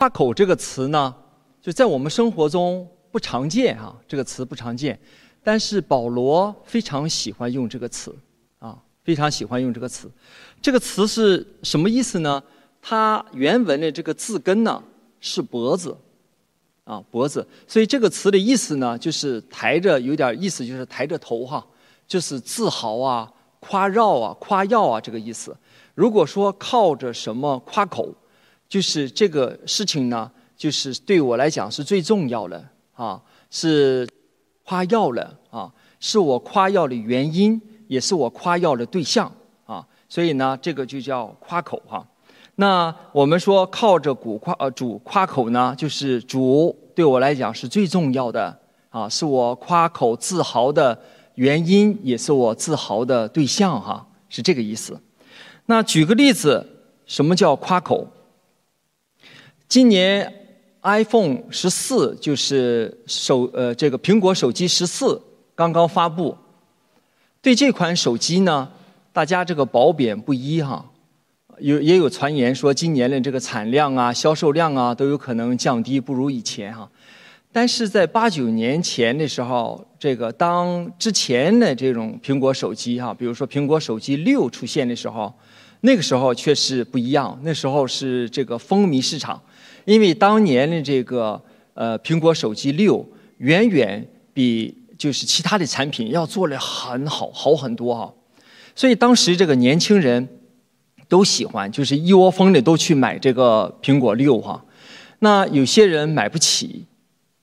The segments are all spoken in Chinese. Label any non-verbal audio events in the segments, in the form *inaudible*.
夸口这个词呢，就在我们生活中不常见哈，这个词不常见，但是保罗非常喜欢用这个词啊，非常喜欢用这个词。这个词是什么意思呢？它原文的这个字根呢是脖子啊，脖子，所以这个词的意思呢就是抬着，有点意思就是抬着头哈，就是自豪啊、夸耀啊、夸耀啊这个意思。如果说靠着什么夸口。就是这个事情呢，就是对我来讲是最重要的啊，是夸耀了啊，是我夸耀的原因，也是我夸耀的对象啊，所以呢，这个就叫夸口哈。那我们说靠着主夸呃主夸口呢，就是主对我来讲是最重要的啊，是我夸口自豪的原因，也是我自豪的对象哈，是这个意思。那举个例子，什么叫夸口？今年 iPhone 十四就是手呃这个苹果手机十四刚刚发布，对这款手机呢，大家这个褒贬不一哈，有也有传言说今年的这个产量啊、销售量啊都有可能降低，不如以前哈。但是在八九年前的时候，这个当之前的这种苹果手机哈，比如说苹果手机六出现的时候，那个时候确实不一样，那时候是这个风靡市场。因为当年的这个呃苹果手机六远远比就是其他的产品要做的很好好很多哈，所以当时这个年轻人都喜欢，就是一窝蜂的都去买这个苹果六哈。那有些人买不起，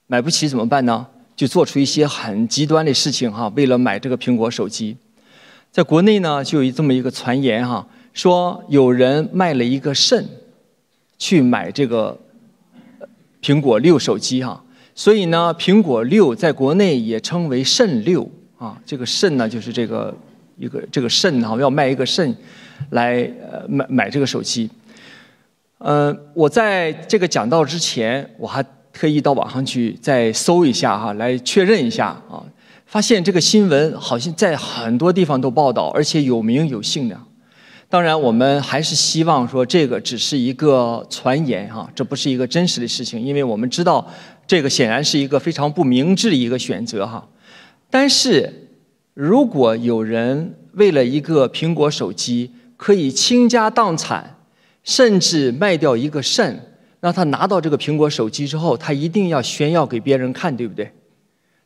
买不起怎么办呢？就做出一些很极端的事情哈，为了买这个苹果手机，在国内呢就有这么一个传言哈，说有人卖了一个肾去买这个。苹果六手机哈，所以呢，苹果六在国内也称为肾六啊。这个肾呢，就是这个一个这个肾哈，要卖一个肾来呃买买这个手机。呃，我在这个讲到之前，我还特意到网上去再搜一下哈，来确认一下啊，发现这个新闻好像在很多地方都报道，而且有名有姓的。当然，我们还是希望说这个只是一个传言哈，这不是一个真实的事情，因为我们知道这个显然是一个非常不明智的一个选择哈。但是，如果有人为了一个苹果手机可以倾家荡产，甚至卖掉一个肾，那他拿到这个苹果手机之后，他一定要炫耀给别人看，对不对？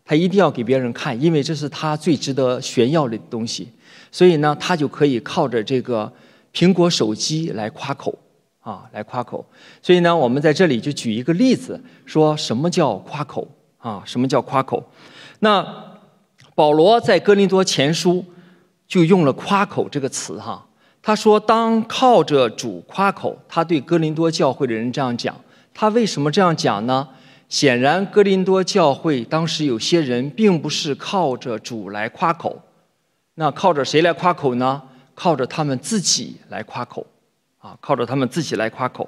他一定要给别人看，因为这是他最值得炫耀的东西。所以呢，他就可以靠着这个苹果手机来夸口啊，来夸口。所以呢，我们在这里就举一个例子，说什么叫夸口啊？什么叫夸口？那保罗在哥林多前书就用了“夸口”这个词哈。他说：“当靠着主夸口。”他对哥林多教会的人这样讲。他为什么这样讲呢？显然，哥林多教会当时有些人并不是靠着主来夸口。那靠着谁来夸口呢？靠着他们自己来夸口，啊，靠着他们自己来夸口。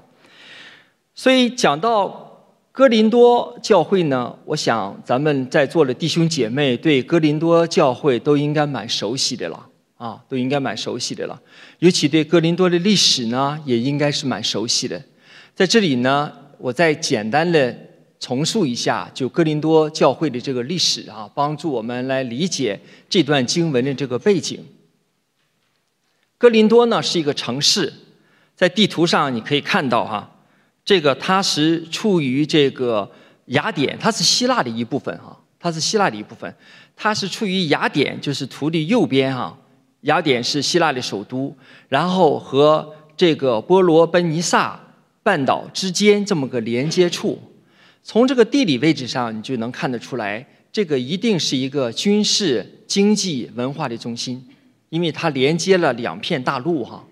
所以讲到哥林多教会呢，我想咱们在座的弟兄姐妹对哥林多教会都应该蛮熟悉的了，啊，都应该蛮熟悉的了。尤其对哥林多的历史呢，也应该是蛮熟悉的。在这里呢，我再简单的。重述一下，就哥林多教会的这个历史啊，帮助我们来理解这段经文的这个背景。哥林多呢是一个城市，在地图上你可以看到哈，这个它是处于这个雅典，它是希腊的一部分哈，它是希腊的一部分，它是处于雅典，就是图的右边哈，雅典是希腊的首都，然后和这个波罗奔尼撒半岛之间这么个连接处。从这个地理位置上，你就能看得出来，这个一定是一个军事、经济、文化的中心，因为它连接了两片大陆哈。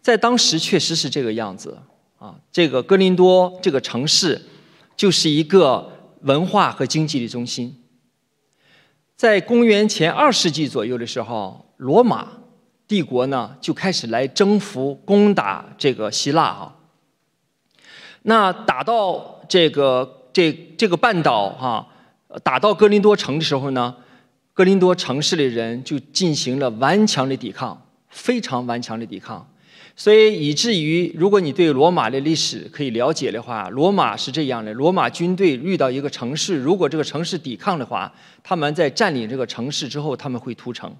在当时确实是这个样子啊。这个哥林多这个城市，就是一个文化和经济的中心。在公元前二世纪左右的时候，罗马帝国呢就开始来征服、攻打这个希腊啊。那打到这个。这这个半岛哈，打到哥林多城的时候呢，哥林多城市的人就进行了顽强的抵抗，非常顽强的抵抗。所以以至于，如果你对罗马的历史可以了解的话，罗马是这样的：罗马军队遇到一个城市，如果这个城市抵抗的话，他们在占领这个城市之后，他们会屠城。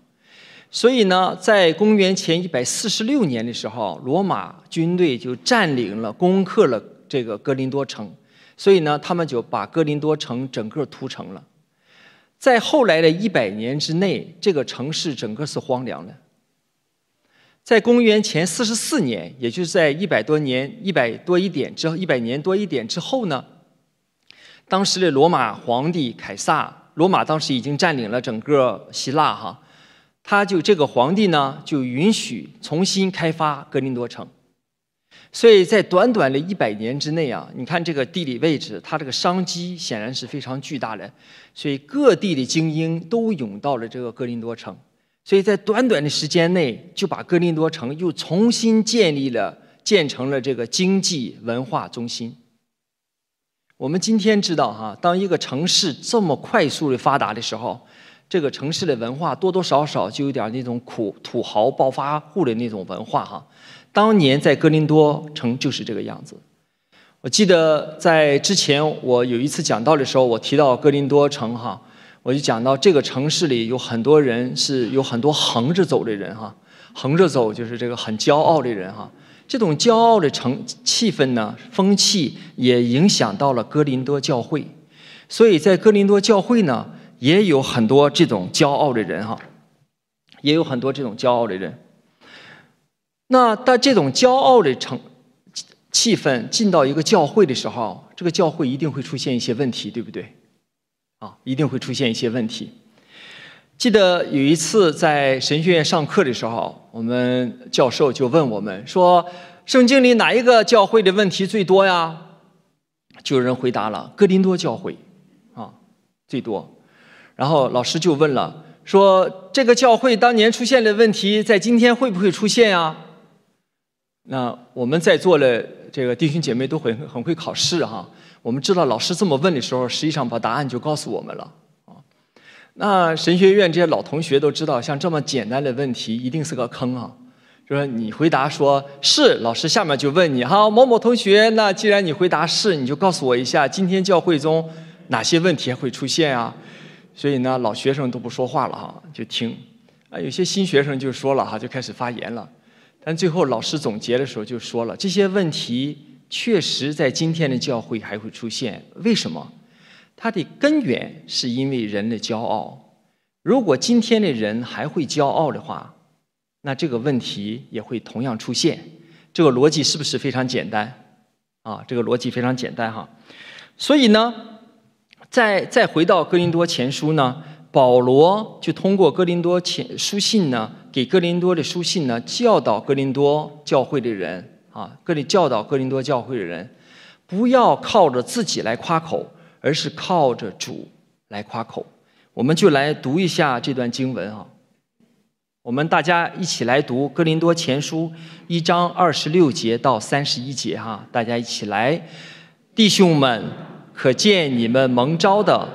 所以呢，在公元前一百四十六年的时候，罗马军队就占领了、攻克了这个格林多城。所以呢，他们就把哥林多城整个屠城了。在后来的一百年之内，这个城市整个是荒凉的。在公元前四十四年，也就是在一百多年、一百多一点之后，一百年多一点之后呢，当时的罗马皇帝凯撒，罗马当时已经占领了整个希腊哈，他就这个皇帝呢，就允许重新开发格林多城，所以在短短的一百年之内啊，你看这个地理位置，它这个商机显然是非常巨大的，所以各地的精英都涌到了这个格林多城。所以在短短的时间内，就把哥林多城又重新建立了，建成了这个经济文化中心。我们今天知道，哈，当一个城市这么快速的发达的时候，这个城市的文化多多少少就有点那种苦土豪暴发户的那种文化，哈。当年在哥林多城就是这个样子。我记得在之前我有一次讲到的时候，我提到哥林多城，哈。我就讲到这个城市里有很多人是有很多横着走的人哈，横着走就是这个很骄傲的人哈。这种骄傲的城气氛呢，风气也影响到了哥林多教会，所以在哥林多教会呢，也有很多这种骄傲的人哈，也有很多这种骄傲的人。那当这种骄傲的城气氛进到一个教会的时候，这个教会一定会出现一些问题，对不对？啊，一定会出现一些问题。记得有一次在神学院上课的时候，我们教授就问我们说：“圣经里哪一个教会的问题最多呀？”就有人回答了：“哥林多教会，啊，最多。”然后老师就问了，说：“这个教会当年出现的问题，在今天会不会出现呀？”那我们在座的这个弟兄姐妹都很很会考试哈。我们知道老师这么问的时候，实际上把答案就告诉我们了啊。那神学院这些老同学都知道，像这么简单的问题一定是个坑啊。就说你回答说是，老师下面就问你哈，某某同学，那既然你回答是，你就告诉我一下，今天教会中哪些问题会出现啊？所以呢，老学生都不说话了哈，就听啊。有些新学生就说了哈，就开始发言了。但最后老师总结的时候就说了，这些问题。确实，在今天的教会还会出现。为什么？它的根源是因为人的骄傲。如果今天的人还会骄傲的话，那这个问题也会同样出现。这个逻辑是不是非常简单？啊，这个逻辑非常简单哈。所以呢，再再回到哥林多前书呢，保罗就通过哥林多前书信呢，给哥林多的书信呢，教导哥林多教会的人。啊，哥里教导哥林多教会的人，不要靠着自己来夸口，而是靠着主来夸口。我们就来读一下这段经文啊。我们大家一起来读《哥林多前书》一章二十六节到三十一节哈。大家一起来，弟兄们，可见你们蒙召的，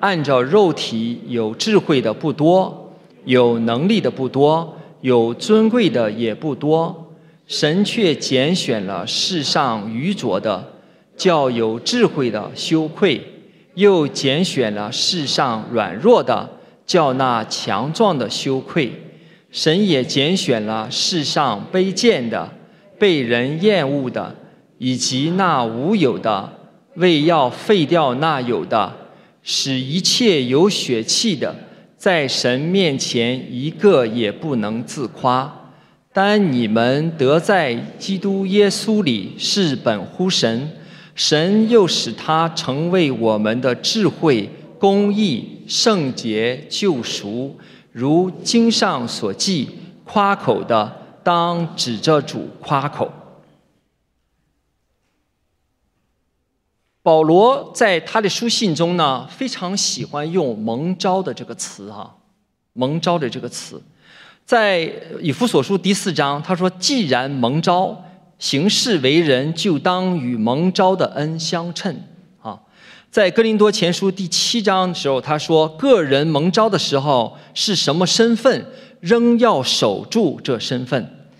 按照肉体有智慧的不多，有能力的不多，有尊贵的也不多。神却拣选了世上愚拙的，叫有智慧的羞愧；又拣选了世上软弱的，叫那强壮的羞愧。神也拣选了世上卑贱的、被人厌恶的，以及那无有的，为要废掉那有的，使一切有血气的，在神面前一个也不能自夸。但你们得在基督耶稣里是本乎神，神又使他成为我们的智慧、公义、圣洁、救赎。如经上所记，夸口的当指着主夸口。保罗在他的书信中呢，非常喜欢用“蒙召”的这个词啊，“蒙召”的这个词。在以弗所书第四章，他说：“既然蒙召，行事为人就当与蒙召的恩相称。”啊，在哥林多前书第七章的时候，他说：“个人蒙召的时候是什么身份，仍要守住这身份。”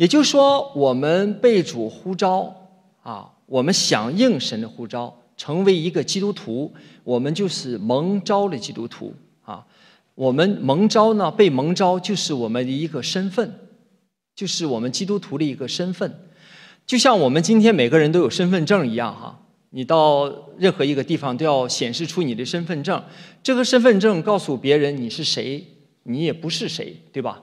也就是说，我们被主呼召啊，我们响应神的呼召，成为一个基督徒，我们就是蒙召的基督徒啊。我们蒙召呢，被蒙召就是我们的一个身份，就是我们基督徒的一个身份。就像我们今天每个人都有身份证一样哈，你到任何一个地方都要显示出你的身份证，这个身份证告诉别人你是谁，你也不是谁，对吧？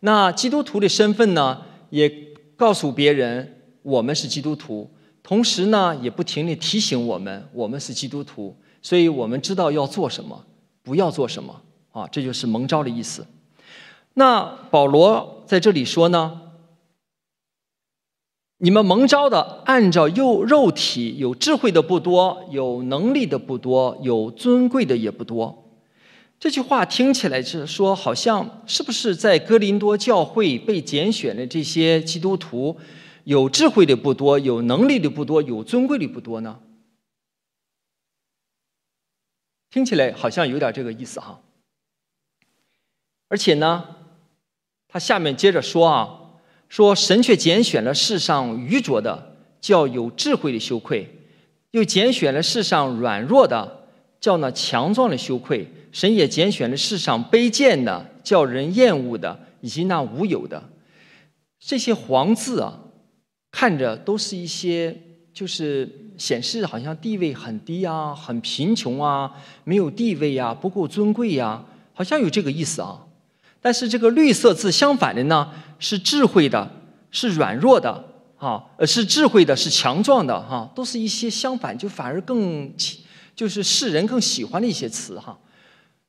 那基督徒的身份呢，也告诉别人我们是基督徒，同时呢，也不停地提醒我们我们是基督徒，所以我们知道要做什么，不要做什么啊，这就是蒙召的意思。那保罗在这里说呢？你们蒙召的，按照肉肉体有智慧的不多，有能力的不多，有尊贵的也不多。这句话听起来是说，好像是不是在哥林多教会被拣选的这些基督徒，有智慧的不多，有能力的不多，有尊贵的不多呢？听起来好像有点这个意思哈。而且呢，他下面接着说啊。说神却拣选了世上愚拙的，叫有智慧的羞愧；又拣选了世上软弱的，叫那强壮的羞愧。神也拣选了世上卑贱的，叫人厌恶的，以及那无有的。这些黄字啊，看着都是一些，就是显示好像地位很低啊，很贫穷啊，没有地位呀，不够尊贵呀，好像有这个意思啊。但是这个绿色字相反的呢？是智慧的，是软弱的，哈，呃，是智慧的，是强壮的，哈，都是一些相反，就反而更，就是世人更喜欢的一些词，哈。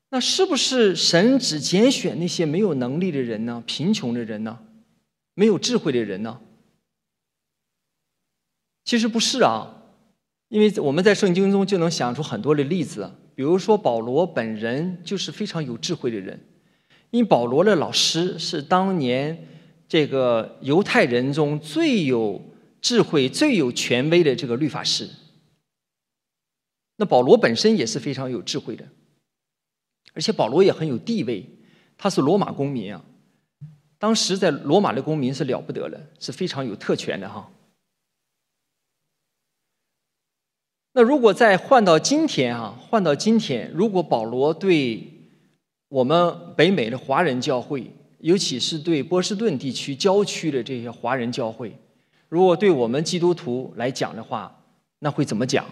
那是不是神只拣选那些没有能力的人呢？贫穷的人呢？没有智慧的人呢？其实不是啊，因为我们在圣经中就能想出很多的例子，比如说保罗本人就是非常有智慧的人，因保罗的老师是当年。这个犹太人中最有智慧、最有权威的这个律法师，那保罗本身也是非常有智慧的，而且保罗也很有地位，他是罗马公民啊。当时在罗马的公民是了不得了，是非常有特权的哈。那如果再换到今天啊，换到今天，如果保罗对我们北美的华人教会，尤其是对波士顿地区郊区的这些华人教会，如果对我们基督徒来讲的话，那会怎么讲？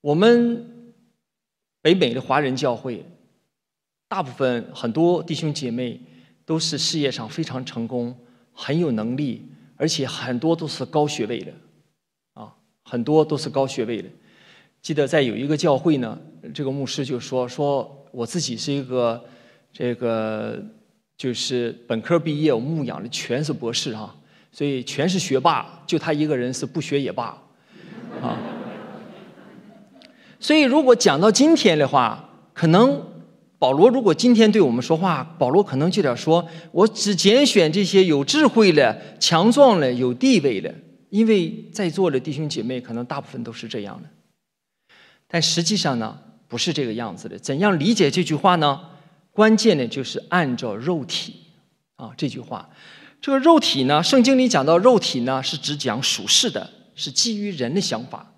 我们北美的华人教会，大部分很多弟兄姐妹都是事业上非常成功，很有能力，而且很多都是高学位的，很多都是高学位的。记得在有一个教会呢，这个牧师就说：“说我自己是一个。”这个就是本科毕业，我牧养的全是博士哈，所以全是学霸，就他一个人是不学也罢，啊。所以如果讲到今天的话，可能保罗如果今天对我们说话，保罗可能就得说：我只拣选这些有智慧的、强壮的、有地位的，因为在座的弟兄姐妹可能大部分都是这样的。但实际上呢，不是这个样子的。怎样理解这句话呢？关键的就是按照肉体啊这句话，这个肉体呢，圣经里讲到肉体呢，是指讲属世的，是基于人的想法。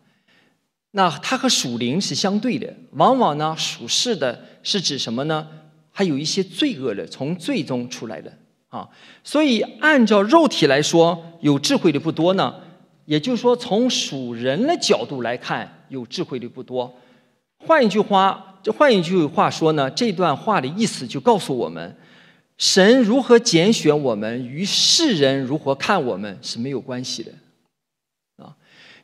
那它和属灵是相对的，往往呢，属世的是指什么呢？还有一些罪恶的，从罪中出来的啊。所以按照肉体来说，有智慧的不多呢。也就是说，从属人的角度来看，有智慧的不多。换一句话。这换一句话说呢，这段话的意思就告诉我们，神如何拣选我们，与世人如何看我们是没有关系的，啊，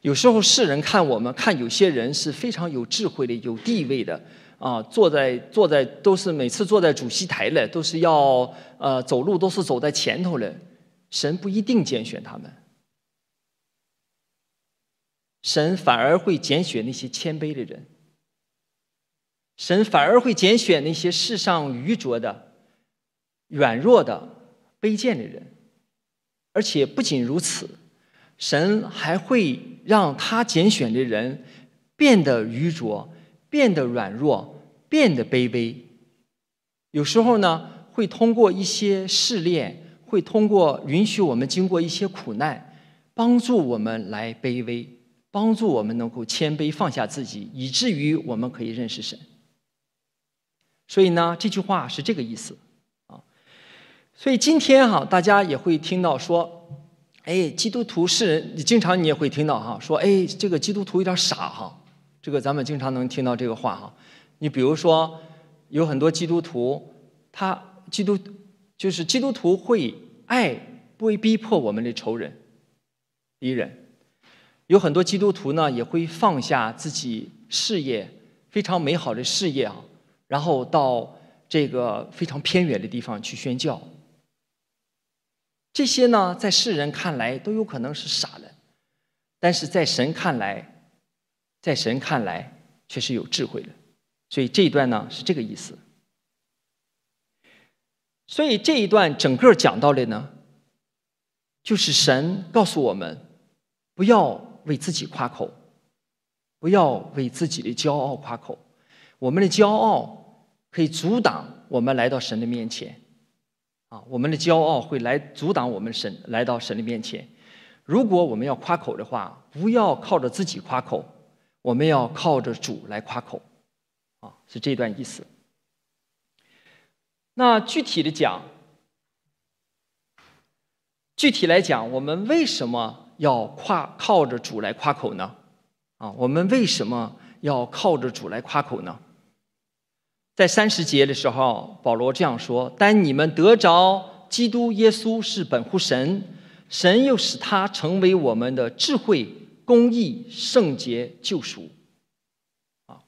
有时候世人看我们，看有些人是非常有智慧的、有地位的，啊，坐在坐在都是每次坐在主席台的，都是要呃走路都是走在前头的，神不一定拣选他们，神反而会拣选那些谦卑的人。神反而会拣选那些世上愚拙的、软弱的、卑贱的人，而且不仅如此，神还会让他拣选的人变得愚拙、变得软弱、变得卑微。有时候呢，会通过一些试炼，会通过允许我们经过一些苦难，帮助我们来卑微，帮助我们能够谦卑放下自己，以至于我们可以认识神。所以呢，这句话是这个意思啊。所以今天哈，大家也会听到说，哎，基督徒是，你经常你也会听到哈，说，哎，这个基督徒有点傻哈。这个咱们经常能听到这个话哈。你比如说，有很多基督徒，他基督就是基督徒会爱，不会逼迫我们的仇人、敌人。有很多基督徒呢，也会放下自己事业非常美好的事业啊。然后到这个非常偏远的地方去宣教，这些呢，在世人看来都有可能是傻的，但是在神看来，在神看来却是有智慧的。所以这一段呢是这个意思。所以这一段整个讲到的呢，就是神告诉我们，不要为自己夸口，不要为自己的骄傲夸口，我们的骄傲。可以阻挡我们来到神的面前，啊，我们的骄傲会来阻挡我们神来到神的面前。如果我们要夸口的话，不要靠着自己夸口，我们要靠着主来夸口，啊，是这段意思。那具体的讲，具体来讲，我们为什么要夸靠着主来夸口呢？啊，我们为什么要靠着主来夸口呢？在三十节的时候，保罗这样说：“但你们得着基督耶稣是本乎神，神又使他成为我们的智慧、公义、圣洁、救赎。”啊，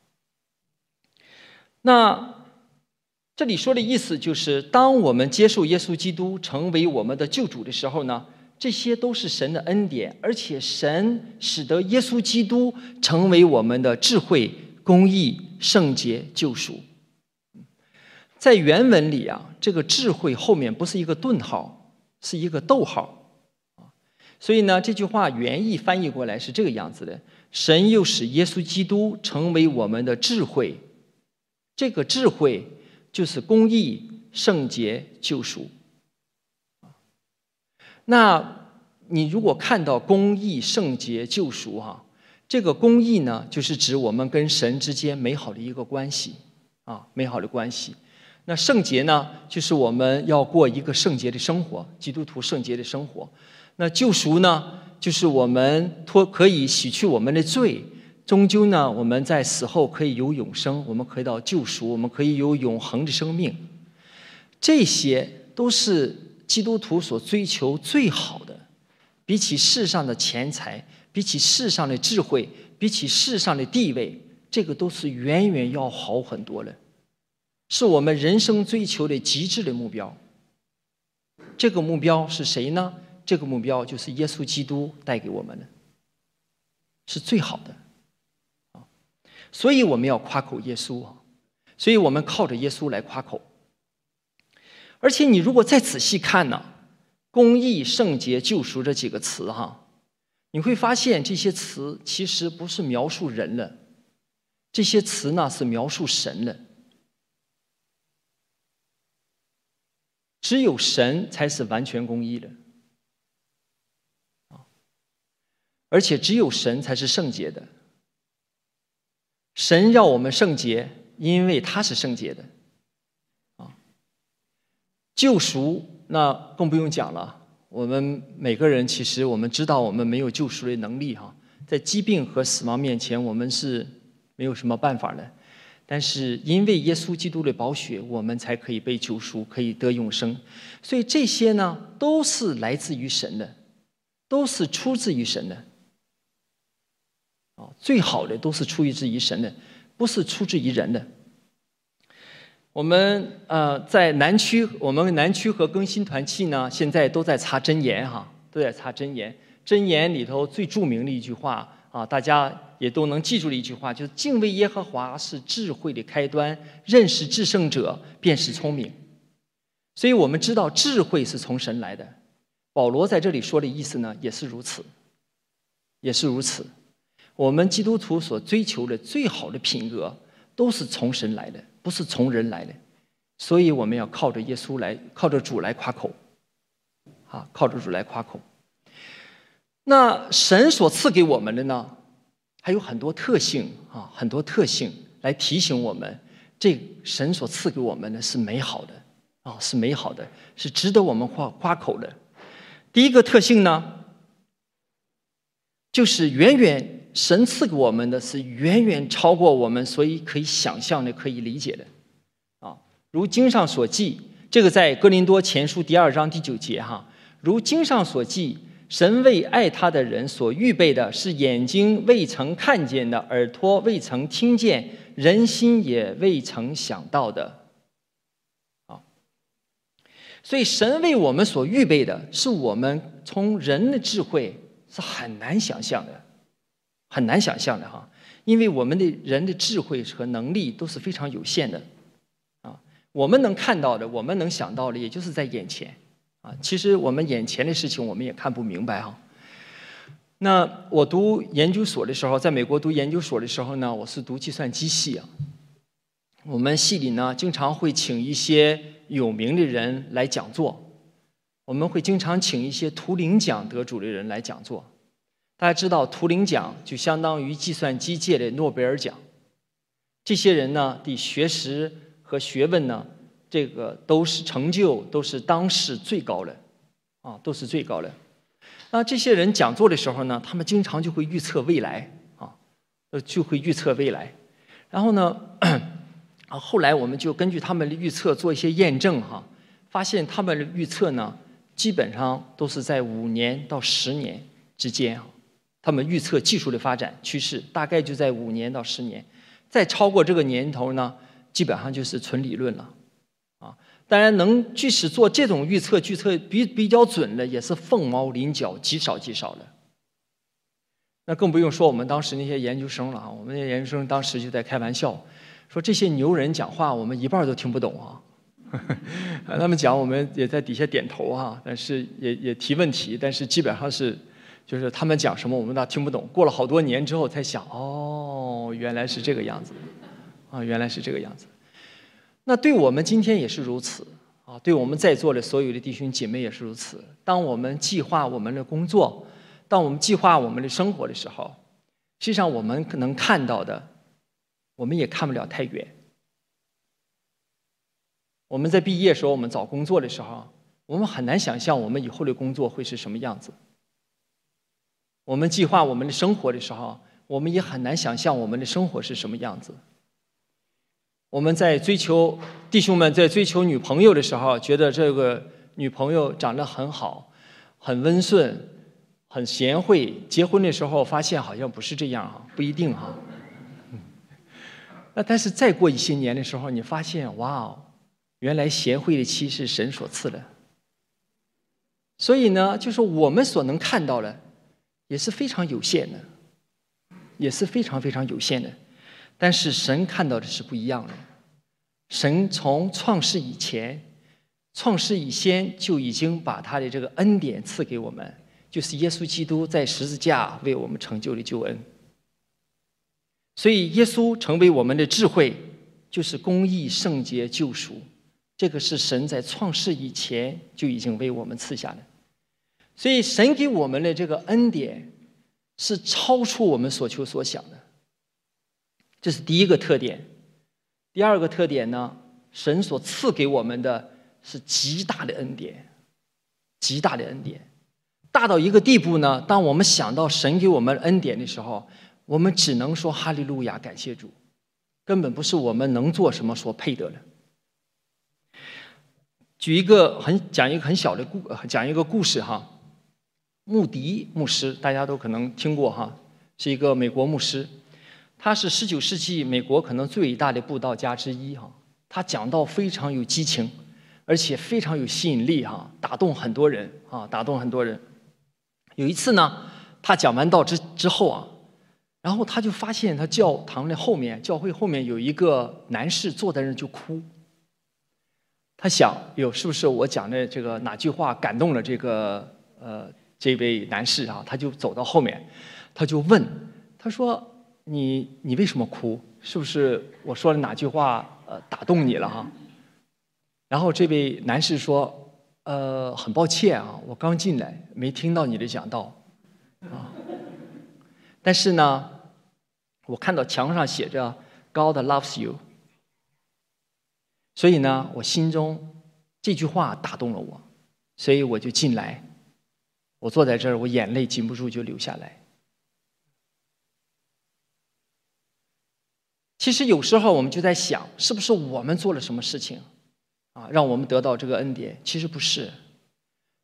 那这里说的意思就是，当我们接受耶稣基督成为我们的救主的时候呢，这些都是神的恩典，而且神使得耶稣基督成为我们的智慧、公义、圣洁、救赎。在原文里啊，这个智慧后面不是一个顿号，是一个逗号。所以呢，这句话原意翻译过来是这个样子的：神又使耶稣基督成为我们的智慧，这个智慧就是公义、圣洁、救赎。那你如果看到公义、圣洁、救赎哈，这个公义呢，就是指我们跟神之间美好的一个关系啊，美好的关系。那圣洁呢，就是我们要过一个圣洁的生活，基督徒圣洁的生活。那救赎呢，就是我们脱可以洗去我们的罪，终究呢，我们在死后可以有永生，我们可以到救赎，我们可以有永恒的生命。这些都是基督徒所追求最好的，比起世上的钱财，比起世上的智慧，比起世上的地位，这个都是远远要好很多了。是我们人生追求的极致的目标。这个目标是谁呢？这个目标就是耶稣基督带给我们的，是最好的啊！所以我们要夸口耶稣啊！所以我们靠着耶稣来夸口。而且你如果再仔细看呢，“公义、圣洁、救赎”这几个词哈，你会发现这些词其实不是描述人了，这些词呢是描述神了。只有神才是完全公义的，而且只有神才是圣洁的。神要我们圣洁，因为他是圣洁的，救赎那更不用讲了。我们每个人其实我们知道，我们没有救赎的能力哈，在疾病和死亡面前，我们是没有什么办法的。但是因为耶稣基督的宝血，我们才可以被救赎，可以得永生。所以这些呢，都是来自于神的，都是出自于神的。啊，最好的都是出于自于神的，不是出自于人的。我们呃在南区，我们南区和更新团契呢，现在都在查真言哈，都在查真言。真言里头最著名的一句话。啊，大家也都能记住的一句话，就是敬畏耶和华是智慧的开端，认识至圣者便是聪明。所以我们知道智慧是从神来的。保罗在这里说的意思呢，也是如此，也是如此。我们基督徒所追求的最好的品格，都是从神来的，不是从人来的。所以我们要靠着耶稣来，靠着主来夸口，啊，靠着主来夸口。那神所赐给我们的呢，还有很多特性啊，很多特性来提醒我们，这神所赐给我们的是美好的啊，是美好的，是值得我们夸夸口的。第一个特性呢，就是远远神赐给我们的是远远超过我们所以可以想象的、可以理解的啊。如经上所记，这个在哥林多前书第二章第九节哈，如经上所记。神为爱他的人所预备的是眼睛未曾看见的，耳朵未曾听见，人心也未曾想到的。啊，所以神为我们所预备的是我们从人的智慧是很难想象的，很难想象的哈，因为我们的人的智慧和能力都是非常有限的。啊，我们能看到的，我们能想到的，也就是在眼前。啊，其实我们眼前的事情我们也看不明白哈。那我读研究所的时候，在美国读研究所的时候呢，我是读计算机系啊。我们系里呢，经常会请一些有名的人来讲座，我们会经常请一些图灵奖得主的人来讲座。大家知道，图灵奖就相当于计算机界的诺贝尔奖。这些人呢的学识和学问呢。这个都是成就，都是当时最高的，啊，都是最高的。那这些人讲座的时候呢，他们经常就会预测未来，啊，呃，就会预测未来。然后呢，啊，后来我们就根据他们的预测做一些验证，哈，发现他们的预测呢，基本上都是在五年到十年之间，他们预测技术的发展趋势大概就在五年到十年，再超过这个年头呢，基本上就是纯理论了。啊当然，能即使做这种预测，预测比比较准的，也是凤毛麟角，极少极少的。那更不用说我们当时那些研究生了啊！我们那些研究生当时就在开玩笑，说这些牛人讲话，我们一半都听不懂啊。*laughs* 他们讲，我们也在底下点头哈，但是也也提问题，但是基本上是，就是他们讲什么，我们倒听不懂。过了好多年之后才想，哦，原来是这个样子，啊，原来是这个样子。那对我们今天也是如此啊！对我们在座的所有的弟兄姐妹也是如此。当我们计划我们的工作，当我们计划我们的生活的时候，实际上我们可能看到的，我们也看不了太远。我们在毕业时候，我们找工作的时候，我们很难想象我们以后的工作会是什么样子。我们计划我们的生活的时候，我们也很难想象我们的生活是什么样子。我们在追求弟兄们在追求女朋友的时候，觉得这个女朋友长得很好，很温顺，很贤惠。结婚的时候发现好像不是这样啊，不一定哈。*laughs* 那但是再过一些年的时候，你发现哇哦，原来贤惠的妻是神所赐的。所以呢，就是我们所能看到的也是非常有限的，也是非常非常有限的。但是神看到的是不一样的。神从创世以前、创世以先就已经把他的这个恩典赐给我们，就是耶稣基督在十字架为我们成就的救恩。所以耶稣成为我们的智慧，就是公义、圣洁、救赎。这个是神在创世以前就已经为我们赐下的。所以神给我们的这个恩典是超出我们所求所想的。这是第一个特点，第二个特点呢？神所赐给我们的是极大的恩典，极大的恩典，大到一个地步呢。当我们想到神给我们恩典的时候，我们只能说哈利路亚，感谢主，根本不是我们能做什么所配得的。举一个很讲一个很小的故，讲一个故事哈。穆迪牧师，大家都可能听过哈，是一个美国牧师。他是十九世纪美国可能最伟大的布道家之一哈，他讲道非常有激情，而且非常有吸引力哈，打动很多人啊，打动很多人。有一次呢，他讲完道之之后啊，然后他就发现他教堂的后面，教会后面有一个男士坐在那就哭。他想，哟，是不是我讲的这个哪句话感动了这个呃这位男士啊？他就走到后面，他就问，他说。你你为什么哭？是不是我说了哪句话呃打动你了哈？然后这位男士说：“呃，很抱歉啊，我刚进来，没听到你的讲道，啊，但是呢，我看到墙上写着 ‘God loves you’，所以呢，我心中这句话打动了我，所以我就进来。我坐在这儿，我眼泪禁不住就流下来。其实有时候我们就在想，是不是我们做了什么事情？”啊，让我们得到这个恩典，其实不是。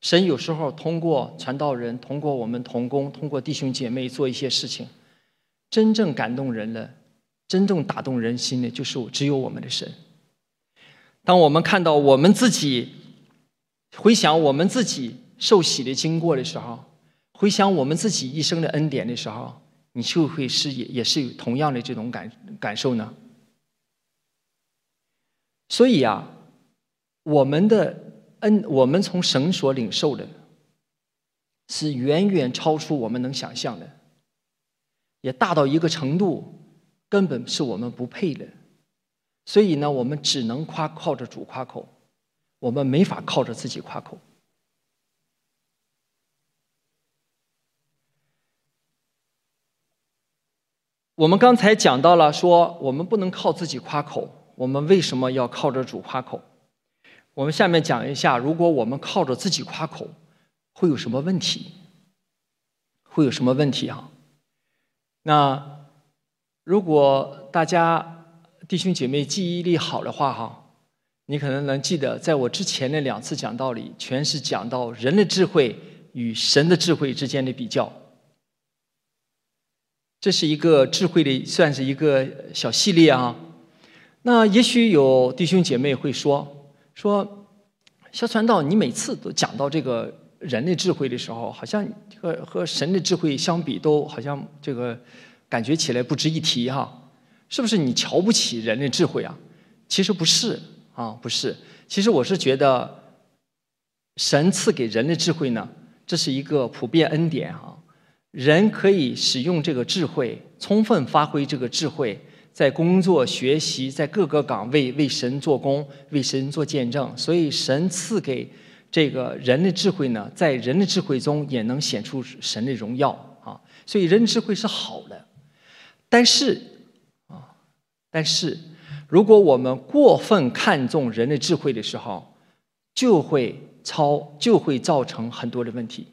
神有时候通过传道人，通过我们同工，通过弟兄姐妹做一些事情，真正感动人的，真正打动人心的，就是只有我们的神。当我们看到我们自己，回想我们自己受洗的经过的时候，回想我们自己一生的恩典的时候，你就会是也也是有同样的这种感感受呢？所以啊。我们的恩，我们从神所领受的，是远远超出我们能想象的，也大到一个程度，根本是我们不配的。所以呢，我们只能夸靠着主夸口，我们没法靠着自己夸口。我们刚才讲到了，说我们不能靠自己夸口，我们为什么要靠着主夸口？我们下面讲一下，如果我们靠着自己夸口，会有什么问题？会有什么问题啊？那如果大家弟兄姐妹记忆力好的话，哈，你可能能记得，在我之前那两次讲道里，全是讲到人的智慧与神的智慧之间的比较。这是一个智慧的，算是一个小系列啊。那也许有弟兄姐妹会说。说，肖传道，你每次都讲到这个人的智慧的时候，好像和和神的智慧相比，都好像这个感觉起来不值一提哈，是不是你瞧不起人的智慧啊？其实不是啊，不是。其实我是觉得，神赐给人的智慧呢，这是一个普遍恩典啊，人可以使用这个智慧，充分发挥这个智慧。在工作、学习，在各个岗位为神做工，为神做见证。所以，神赐给这个人的智慧呢，在人的智慧中也能显出神的荣耀啊。所以，人智慧是好的。但是啊，但是，如果我们过分看重人的智慧的时候，就会超，就会造成很多的问题。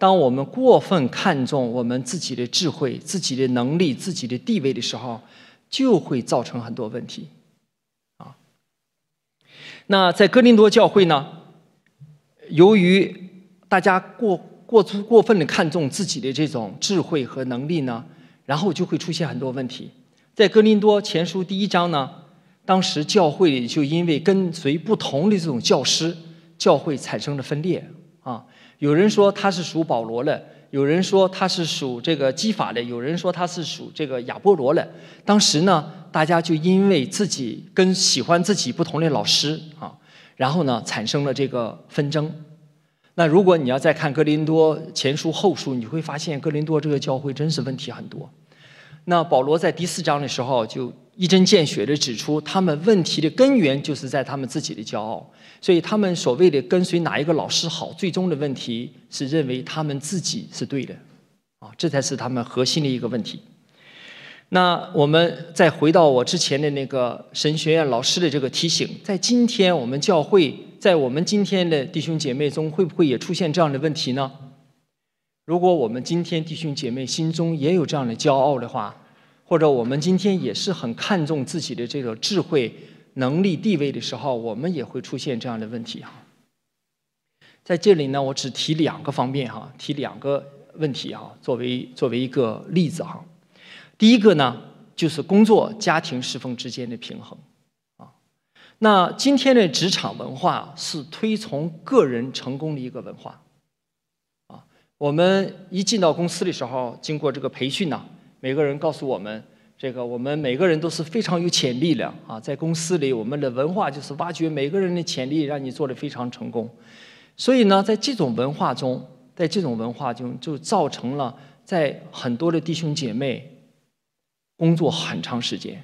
当我们过分看重我们自己的智慧、自己的能力、自己的地位的时候，就会造成很多问题。啊，那在哥林多教会呢，由于大家过过出过分的看重自己的这种智慧和能力呢，然后就会出现很多问题。在哥林多前书第一章呢，当时教会里就因为跟随不同的这种教师，教会产生了分裂。有人说他是属保罗的，有人说他是属这个基法的，有人说他是属这个亚波罗的。当时呢，大家就因为自己跟喜欢自己不同的老师啊，然后呢产生了这个纷争。那如果你要再看哥林多前书后书，你会发现哥林多这个教会真是问题很多。那保罗在第四章的时候就一针见血地指出，他们问题的根源就是在他们自己的骄傲。所以他们所谓的跟随哪一个老师好，最终的问题是认为他们自己是对的，啊，这才是他们核心的一个问题。那我们再回到我之前的那个神学院老师的这个提醒，在今天我们教会，在我们今天的弟兄姐妹中，会不会也出现这样的问题呢？如果我们今天弟兄姐妹心中也有这样的骄傲的话，或者我们今天也是很看重自己的这个智慧。能力地位的时候，我们也会出现这样的问题哈。在这里呢，我只提两个方面哈，提两个问题哈，作为作为一个例子哈。第一个呢，就是工作家庭侍奉之间的平衡啊。那今天的职场文化是推崇个人成功的一个文化啊。我们一进到公司的时候，经过这个培训呢，每个人告诉我们。这个我们每个人都是非常有潜力的啊，在公司里，我们的文化就是挖掘每个人的潜力，让你做得非常成功。所以呢，在这种文化中，在这种文化中，就造成了在很多的弟兄姐妹工作很长时间，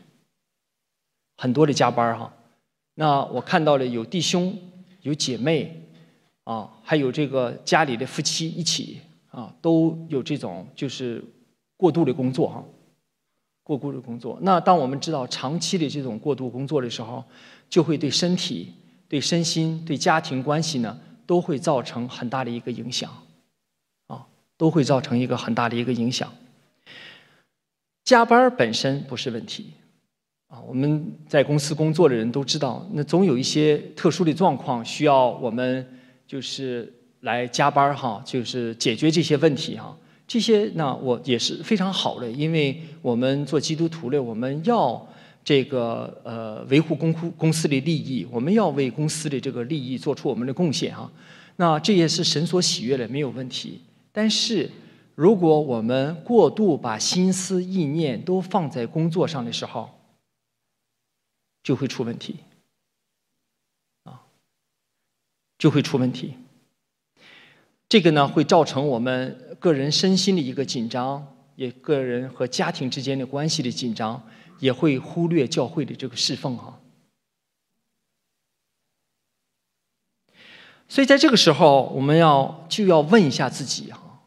很多的加班哈。那我看到了有弟兄、有姐妹，啊，还有这个家里的夫妻一起啊，都有这种就是过度的工作哈，过度的工作。那当我们知道长期的这种过度工作的时候，就会对身体、对身心、对家庭关系呢，都会造成很大的一个影响，啊，都会造成一个很大的一个影响。加班本身不是问题。啊，我们在公司工作的人都知道，那总有一些特殊的状况需要我们就是来加班哈，就是解决这些问题哈。这些呢，我也是非常好的，因为我们做基督徒的，我们要这个呃维护公公公司的利益，我们要为公司的这个利益做出我们的贡献啊。那这也是神所喜悦的，没有问题。但是如果我们过度把心思意念都放在工作上的时候，就会出问题，啊，就会出问题。这个呢，会造成我们个人身心的一个紧张，也个人和家庭之间的关系的紧张，也会忽略教会的这个侍奉啊。所以在这个时候，我们要就要问一下自己哈，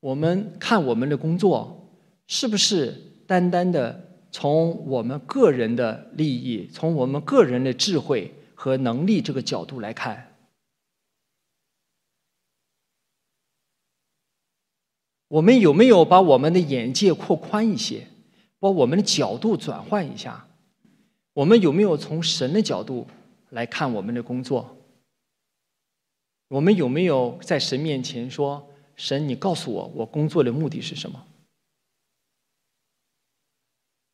我们看我们的工作是不是单单的。从我们个人的利益，从我们个人的智慧和能力这个角度来看，我们有没有把我们的眼界扩宽一些，把我们的角度转换一下？我们有没有从神的角度来看我们的工作？我们有没有在神面前说：“神，你告诉我，我工作的目的是什么？”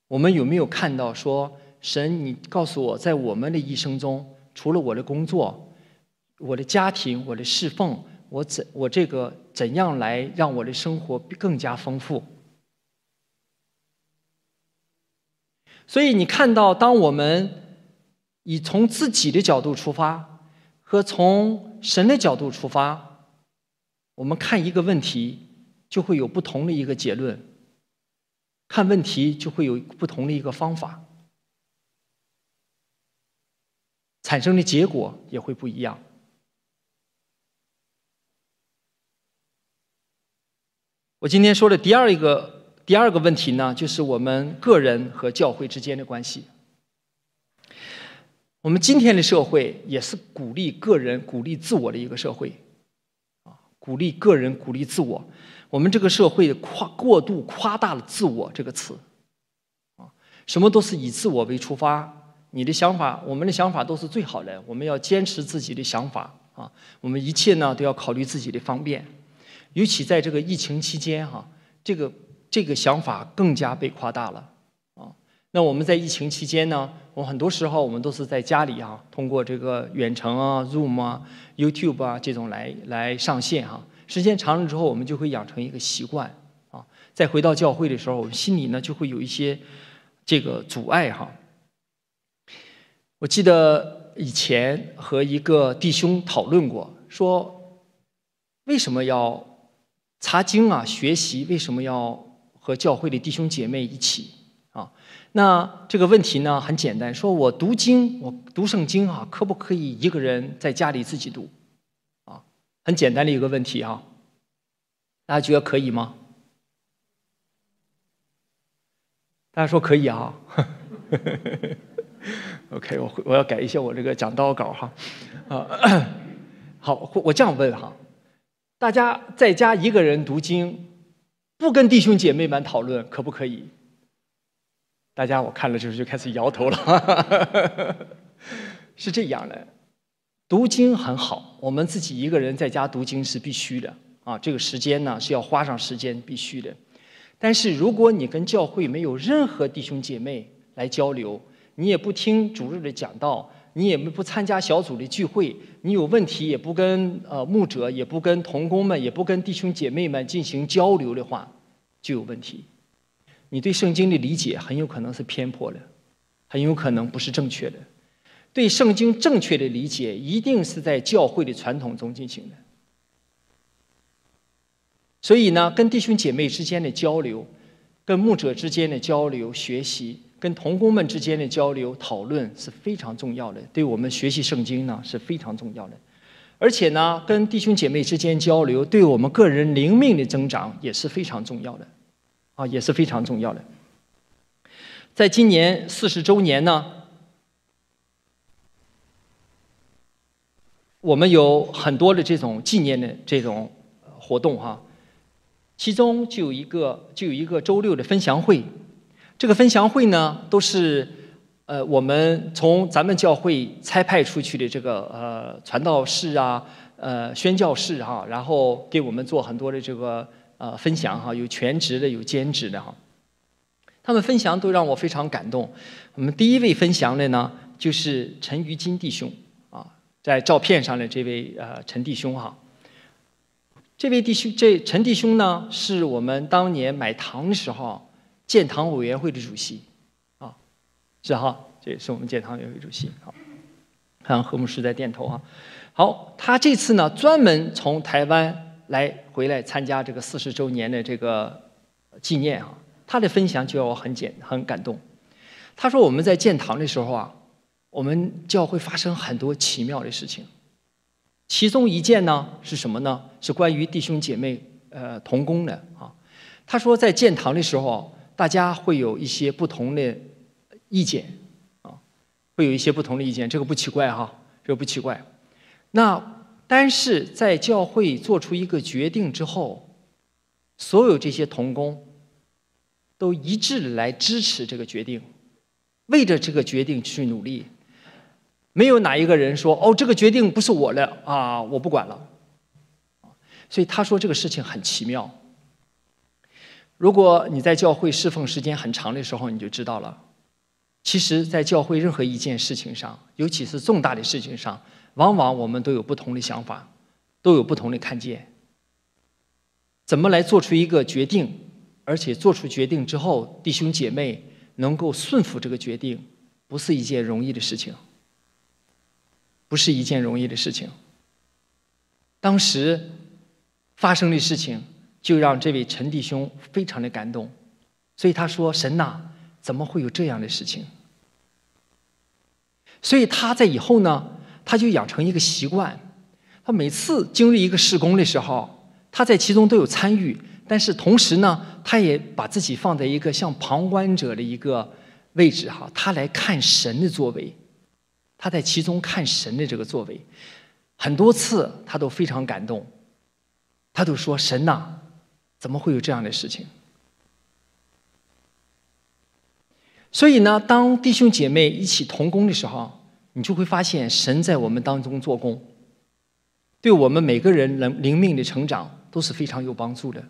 我们有没有看到说，神，你告诉我，在我们的一生中，除了我的工作、我的家庭、我的侍奉，我怎我这个怎样来让我的生活更加丰富？所以你看到，当我们以从自己的角度出发，和从神的角度出发，我们看一个问题，就会有不同的一个结论。看问题就会有不同的一个方法，产生的结果也会不一样。我今天说的第二一个第二个问题呢，就是我们个人和教会之间的关系。我们今天的社会也是鼓励个人、鼓励自我的一个社会，啊，鼓励个人、鼓励自我。我们这个社会夸过度夸大了“自我”这个词，啊，什么都是以自我为出发。你的想法，我们的想法都是最好的。我们要坚持自己的想法啊，我们一切呢都要考虑自己的方便。尤其在这个疫情期间，哈，这个这个想法更加被夸大了啊。那我们在疫情期间呢，我很多时候我们都是在家里啊，通过这个远程啊、Zoom 啊、YouTube 啊这种来来上线哈。时间长了之后，我们就会养成一个习惯啊。再回到教会的时候，我们心里呢就会有一些这个阻碍哈。我记得以前和一个弟兄讨论过，说为什么要查经啊、学习？为什么要和教会的弟兄姐妹一起啊？那这个问题呢很简单，说我读经，我读圣经啊，可不可以一个人在家里自己读啊？很简单的一个问题啊，大家觉得可以吗？大家说可以啊。*laughs* OK，我我要改一下我这个讲道稿哈。啊，*coughs* 好，我这样问哈，大家在家一个人读经，不跟弟兄姐妹们讨论，可不可以？大家我看了之后就开始摇头了。*laughs* 是这样的。读经很好，我们自己一个人在家读经是必须的啊。这个时间呢是要花上时间，必须的。但是如果你跟教会没有任何弟兄姐妹来交流，你也不听主日的讲道，你也不参加小组的聚会，你有问题也不跟呃牧者，也不跟同工们，也不跟弟兄姐妹们进行交流的话，就有问题。你对圣经的理解很有可能是偏颇的，很有可能不是正确的。对圣经正确的理解，一定是在教会的传统中进行的。所以呢，跟弟兄姐妹之间的交流，跟牧者之间的交流学习，跟童工们之间的交流讨论是非常重要的，对我们学习圣经呢是非常重要的。而且呢，跟弟兄姐妹之间交流，对我们个人灵命的增长也是非常重要的，啊，也是非常重要的。在今年四十周年呢，我们有很多的这种纪念的这种活动哈，其中就有一个就有一个周六的分享会，这个分享会呢都是。呃，我们从咱们教会差派出去的这个呃传道士啊，呃宣教士哈，然后给我们做很多的这个呃分享哈，有全职的，有兼职的哈。他们分享都让我非常感动。我们第一位分享的呢，就是陈于金弟兄啊，在照片上的这位呃陈弟兄哈。这位弟兄，这陈弟兄呢，是我们当年买堂的时候建堂委员会的主席。啊是哈，这也是我们建堂委员会主席。好，看何牧师在点头哈。好，他这次呢专门从台湾来回来参加这个四十周年的这个纪念啊。他的分享就让我很简很感动。他说我们在建堂的时候啊，我们教会发生很多奇妙的事情。其中一件呢是什么呢？是关于弟兄姐妹呃同工的啊。他说在建堂的时候，大家会有一些不同的。意见，啊，会有一些不同的意见，这个不奇怪哈，这个不奇怪。那但是在教会做出一个决定之后，所有这些童工都一致来支持这个决定，为着这个决定去努力，没有哪一个人说哦，这个决定不是我的啊，我不管了。所以他说这个事情很奇妙。如果你在教会侍奉时间很长的时候，你就知道了。其实，在教会任何一件事情上，尤其是重大的事情上，往往我们都有不同的想法，都有不同的看见。怎么来做出一个决定，而且做出决定之后，弟兄姐妹能够顺服这个决定，不是一件容易的事情，不是一件容易的事情。当时发生的事情，就让这位陈弟兄非常的感动，所以他说：“神呐。”怎么会有这样的事情？所以他在以后呢，他就养成一个习惯，他每次经历一个施工的时候，他在其中都有参与，但是同时呢，他也把自己放在一个像旁观者的一个位置哈，他来看神的作为，他在其中看神的这个作为，很多次他都非常感动，他都说神呐，怎么会有这样的事情？所以呢，当弟兄姐妹一起同工的时候，你就会发现神在我们当中做工，对我们每个人灵灵命的成长都是非常有帮助的。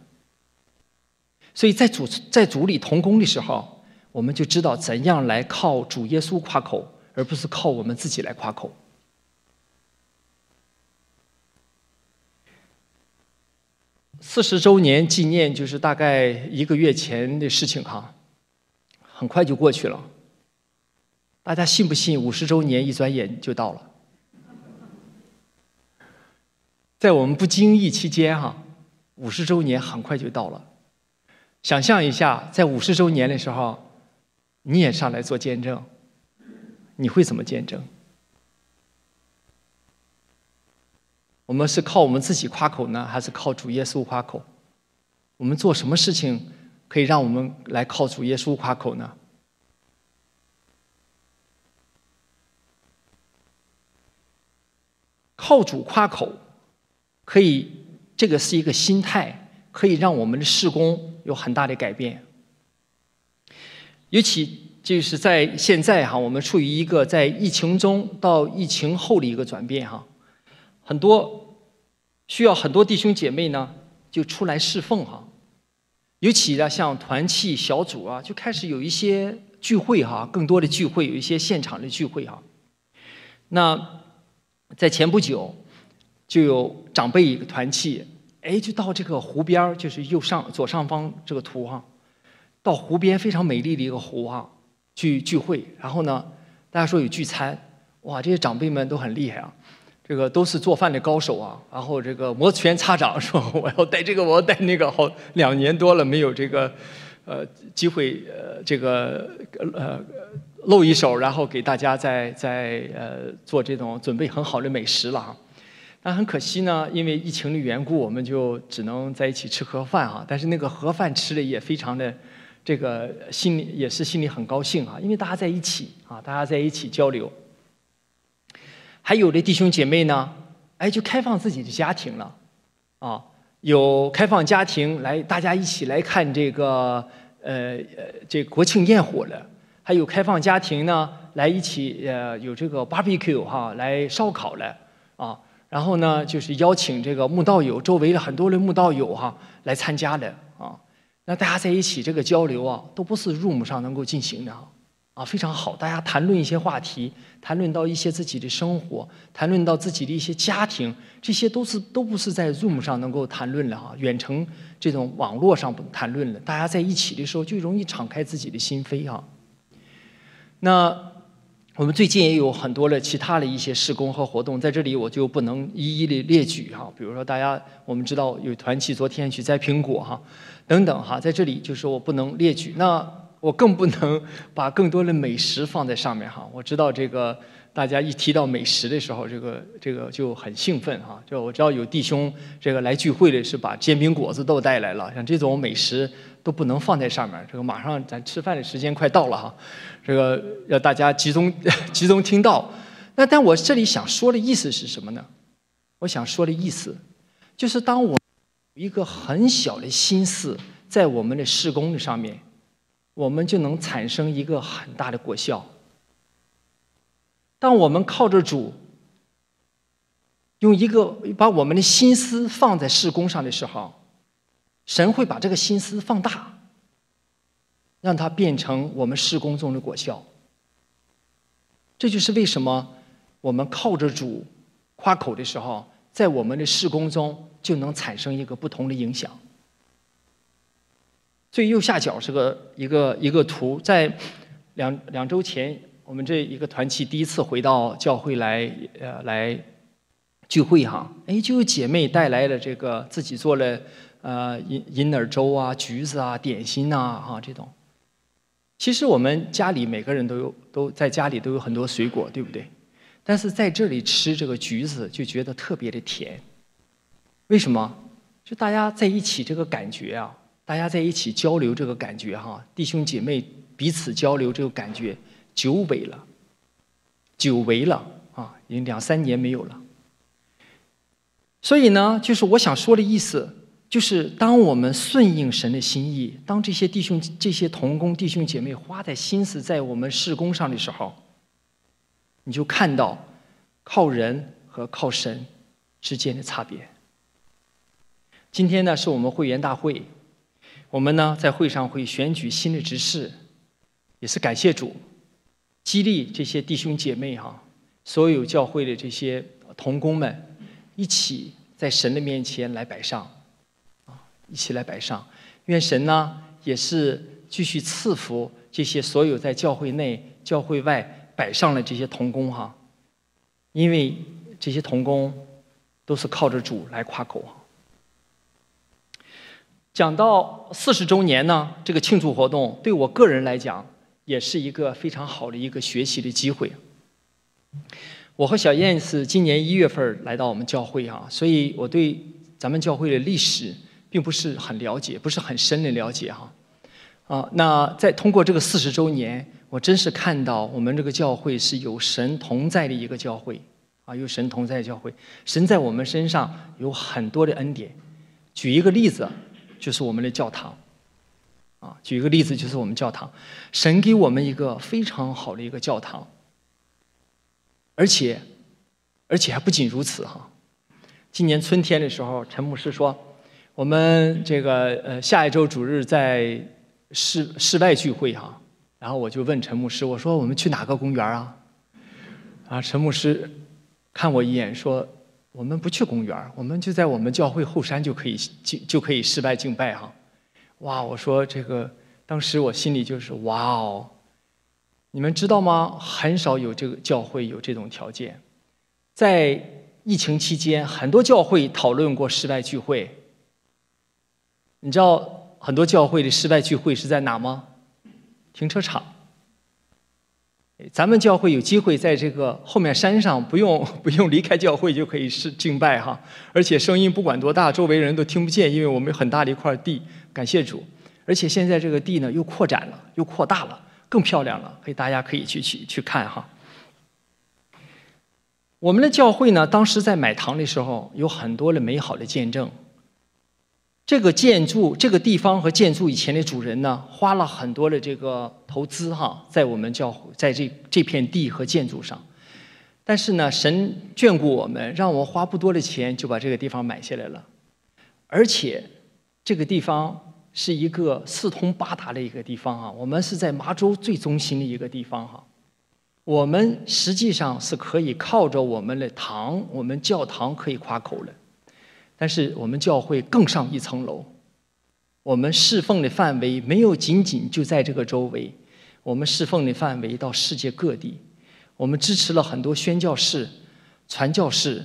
所以在主在主里同工的时候，我们就知道怎样来靠主耶稣夸口，而不是靠我们自己来夸口。四十周年纪念就是大概一个月前的事情哈。很快就过去了，大家信不信？五十周年一转眼就到了，在我们不经意期间，哈，五十周年很快就到了。想象一下，在五十周年的时候，你也上来做见证，你会怎么见证？我们是靠我们自己夸口呢，还是靠主耶稣夸口？我们做什么事情？可以让我们来靠主耶稣夸口呢？靠主夸口，可以，这个是一个心态，可以让我们的事工有很大的改变。尤其就是在现在哈，我们处于一个在疫情中到疫情后的一个转变哈，很多需要很多弟兄姐妹呢就出来侍奉哈。尤其呢，像团契小组啊，就开始有一些聚会哈，更多的聚会，有一些现场的聚会哈。那在前不久，就有长辈一个团契，哎，就到这个湖边就是右上左上方这个图哈，到湖边非常美丽的一个湖哈，去聚会。然后呢，大家说有聚餐，哇，这些长辈们都很厉害啊。这个都是做饭的高手啊，然后这个摩拳擦掌说我要带这个，我要带那个，好两年多了没有这个，呃机会呃这个呃露一手，然后给大家在在呃做这种准备很好的美食了哈。但很可惜呢，因为疫情的缘故，我们就只能在一起吃盒饭啊。但是那个盒饭吃的也非常的，这个心里也是心里很高兴啊，因为大家在一起啊，大家在一起交流。还有的弟兄姐妹呢，哎，就开放自己的家庭了，啊，有开放家庭来，大家一起来看这个呃呃这国庆焰火了。还有开放家庭呢，来一起呃有这个 barbecue 哈，来烧烤了啊。然后呢，就是邀请这个慕道友，周围的很多的慕道友哈来参加的啊。那大家在一起这个交流啊，都不是 room 上能够进行的啊，非常好。大家谈论一些话题，谈论到一些自己的生活，谈论到自己的一些家庭，这些都是都不是在 room 上能够谈论的啊。远程这种网络上不谈论了，大家在一起的时候就容易敞开自己的心扉啊。那。我们最近也有很多的其他的一些施工和活动，在这里我就不能一一的列举哈。比如说，大家我们知道有团契昨天去摘苹果哈，等等哈，在这里就是我不能列举。那我更不能把更多的美食放在上面哈。我知道这个大家一提到美食的时候，这个这个就很兴奋哈。就我知道有弟兄这个来聚会的是把煎饼果子都带来了，像这种美食。都不能放在上面。这个马上咱吃饭的时间快到了哈，这个要大家集中 *laughs* 集中听到。那但我这里想说的意思是什么呢？我想说的意思就是，当我一个很小的心思在我们的施工的上面，我们就能产生一个很大的果效。当我们靠着主，用一个把我们的心思放在事工上的时候。神会把这个心思放大，让它变成我们事工中的果效。这就是为什么我们靠着主夸口的时候，在我们的事工中就能产生一个不同的影响。最右下角是个一个一个图，在两两周前，我们这一个团契第一次回到教会来呃来聚会哈，哎，就有姐妹带来了这个自己做了。呃，银银耳粥啊，橘子啊，点心呐，哈，这种。其实我们家里每个人都有，都在家里都有很多水果，对不对？但是在这里吃这个橘子就觉得特别的甜。为什么？就大家在一起这个感觉啊，大家在一起交流这个感觉哈，弟兄姐妹彼此交流这个感觉，久违了，久违了啊，已经两三年没有了。所以呢，就是我想说的意思。就是当我们顺应神的心意，当这些弟兄、这些同工弟兄姐妹花在心思在我们事工上的时候，你就看到靠人和靠神之间的差别。今天呢，是我们会员大会，我们呢在会上会选举新的执事，也是感谢主，激励这些弟兄姐妹哈，所有教会的这些同工们，一起在神的面前来摆上。啊一起来摆上，愿神呢也是继续赐福这些所有在教会内、教会外摆上了这些童工哈，因为这些童工都是靠着主来夸口。讲到四十周年呢，这个庆祝活动对我个人来讲也是一个非常好的一个学习的机会。我和小燕是今年一月份来到我们教会啊，所以我对咱们教会的历史。并不是很了解，不是很深的了解哈，啊，那在通过这个四十周年，我真是看到我们这个教会是有神同在的一个教会，啊，有神同在教会，神在我们身上有很多的恩典。举一个例子，就是我们的教堂，啊，举一个例子就是我们教堂，神给我们一个非常好的一个教堂，而且，而且还不仅如此哈，今年春天的时候，陈牧师说。我们这个呃下一周主日在室室外聚会哈，然后我就问陈牧师，我说我们去哪个公园啊？啊，陈牧师看我一眼说，我们不去公园，我们就在我们教会后山就可以敬就可以室外敬拜哈。哇，我说这个当时我心里就是哇哦，你们知道吗？很少有这个教会有这种条件，在疫情期间，很多教会讨论过室外聚会。你知道很多教会的室外聚会是在哪吗？停车场。咱们教会有机会在这个后面山上，不用不用离开教会就可以是敬拜哈，而且声音不管多大，周围人都听不见，因为我们有很大的一块地，感谢主。而且现在这个地呢又扩展了，又扩大了，更漂亮了，可以大家可以去去去看哈。我们的教会呢，当时在买堂的时候，有很多的美好的见证。这个建筑、这个地方和建筑以前的主人呢，花了很多的这个投资哈，在我们教，在这这片地和建筑上。但是呢，神眷顾我们，让我花不多的钱就把这个地方买下来了。而且，这个地方是一个四通八达的一个地方啊，我们是在麻州最中心的一个地方哈。我们实际上是可以靠着我们的堂，我们教堂可以夸口的。但是我们教会更上一层楼，我们侍奉的范围没有仅仅就在这个周围，我们侍奉的范围到世界各地，我们支持了很多宣教士、传教士，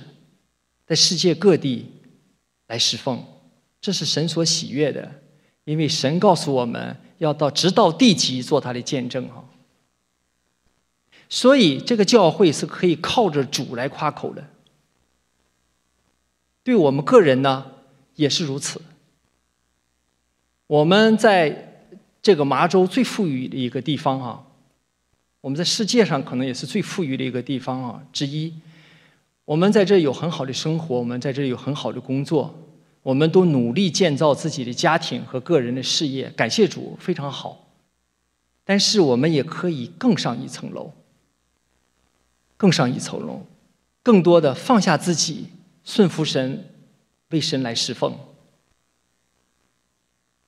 在世界各地来侍奉，这是神所喜悦的，因为神告诉我们要到直到地极做他的见证。啊，所以这个教会是可以靠着主来夸口的。对我们个人呢，也是如此。我们在这个麻州最富裕的一个地方啊，我们在世界上可能也是最富裕的一个地方啊之一。我们在这有很好的生活，我们在这有很好的工作，我们都努力建造自己的家庭和个人的事业，感谢主，非常好。但是我们也可以更上一层楼，更上一层楼，更多的放下自己。顺服神，为神来侍奉。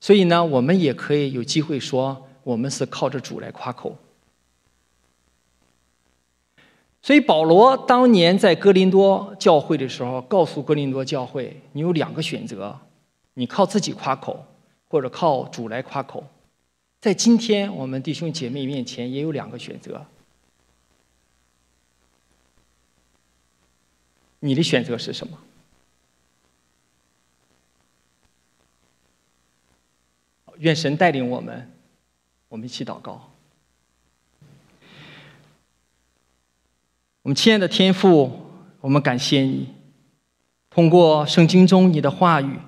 所以呢，我们也可以有机会说，我们是靠着主来夸口。所以保罗当年在哥林多教会的时候，告诉哥林多教会：你有两个选择，你靠自己夸口，或者靠主来夸口。在今天我们弟兄姐妹面前，也有两个选择。你的选择是什么？愿神带领我们，我们一起祷告。我们亲爱的天父，我们感谢你，通过圣经中你的话语，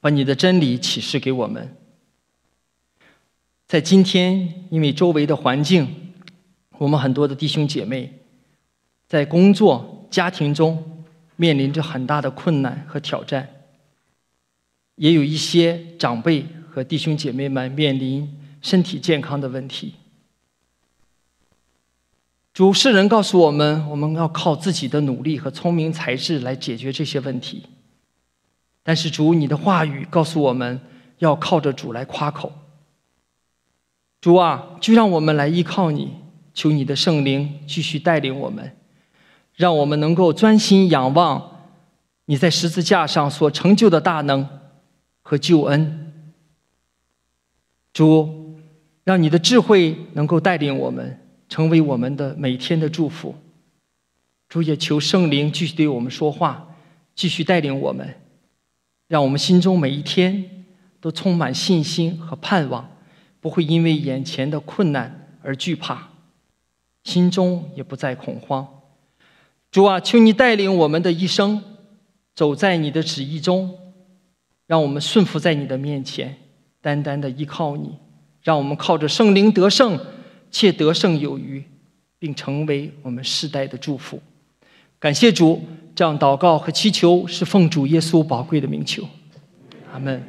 把你的真理启示给我们。在今天，因为周围的环境，我们很多的弟兄姐妹在工作、家庭中。面临着很大的困难和挑战，也有一些长辈和弟兄姐妹们面临身体健康的问题。主世人告诉我们，我们要靠自己的努力和聪明才智来解决这些问题。但是主，你的话语告诉我们要靠着主来夸口。主啊，就让我们来依靠你，求你的圣灵继续带领我们。让我们能够专心仰望你在十字架上所成就的大能和救恩，主，让你的智慧能够带领我们，成为我们的每天的祝福。主也求圣灵继续对我们说话，继续带领我们，让我们心中每一天都充满信心和盼望，不会因为眼前的困难而惧怕，心中也不再恐慌。主啊，求你带领我们的一生，走在你的旨意中，让我们顺服在你的面前，单单的依靠你，让我们靠着圣灵得胜，且得胜有余，并成为我们世代的祝福。感谢主，这样祷告和祈求是奉主耶稣宝贵的名求，阿门。